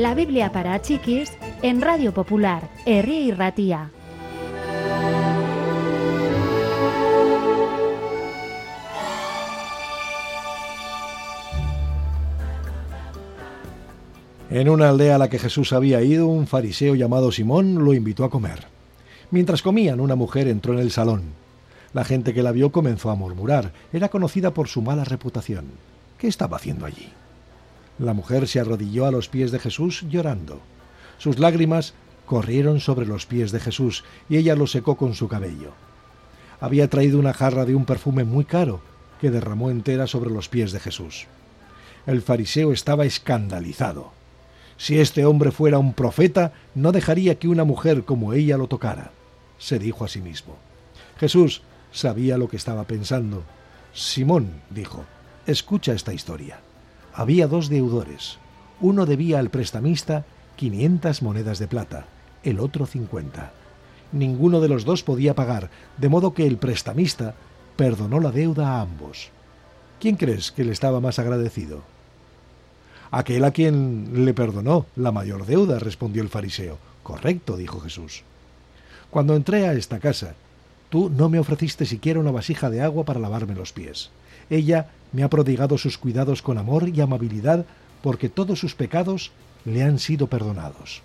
La Biblia para chiquis en Radio Popular, Herri y Ratía. En una aldea a la que Jesús había ido, un fariseo llamado Simón lo invitó a comer. Mientras comían, una mujer entró en el salón. La gente que la vio comenzó a murmurar. Era conocida por su mala reputación. ¿Qué estaba haciendo allí? La mujer se arrodilló a los pies de Jesús llorando. Sus lágrimas corrieron sobre los pies de Jesús y ella los secó con su cabello. Había traído una jarra de un perfume muy caro que derramó entera sobre los pies de Jesús. El fariseo estaba escandalizado. Si este hombre fuera un profeta, no dejaría que una mujer como ella lo tocara, se dijo a sí mismo. Jesús sabía lo que estaba pensando. Simón, dijo, escucha esta historia. Había dos deudores. Uno debía al prestamista quinientas monedas de plata, el otro cincuenta. Ninguno de los dos podía pagar, de modo que el prestamista perdonó la deuda a ambos. ¿Quién crees que le estaba más agradecido? Aquel a quien le perdonó la mayor deuda, respondió el fariseo. Correcto, dijo Jesús. Cuando entré a esta casa, tú no me ofreciste siquiera una vasija de agua para lavarme los pies. Ella me ha prodigado sus cuidados con amor y amabilidad porque todos sus pecados le han sido perdonados.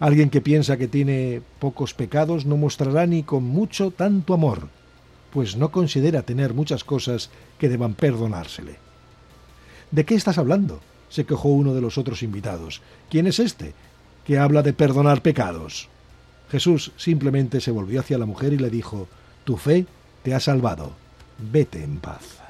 Alguien que piensa que tiene pocos pecados no mostrará ni con mucho tanto amor, pues no considera tener muchas cosas que deban perdonársele. ¿De qué estás hablando? se quejó uno de los otros invitados. ¿Quién es este? que habla de perdonar pecados. Jesús simplemente se volvió hacia la mujer y le dijo, Tu fe te ha salvado, vete en paz.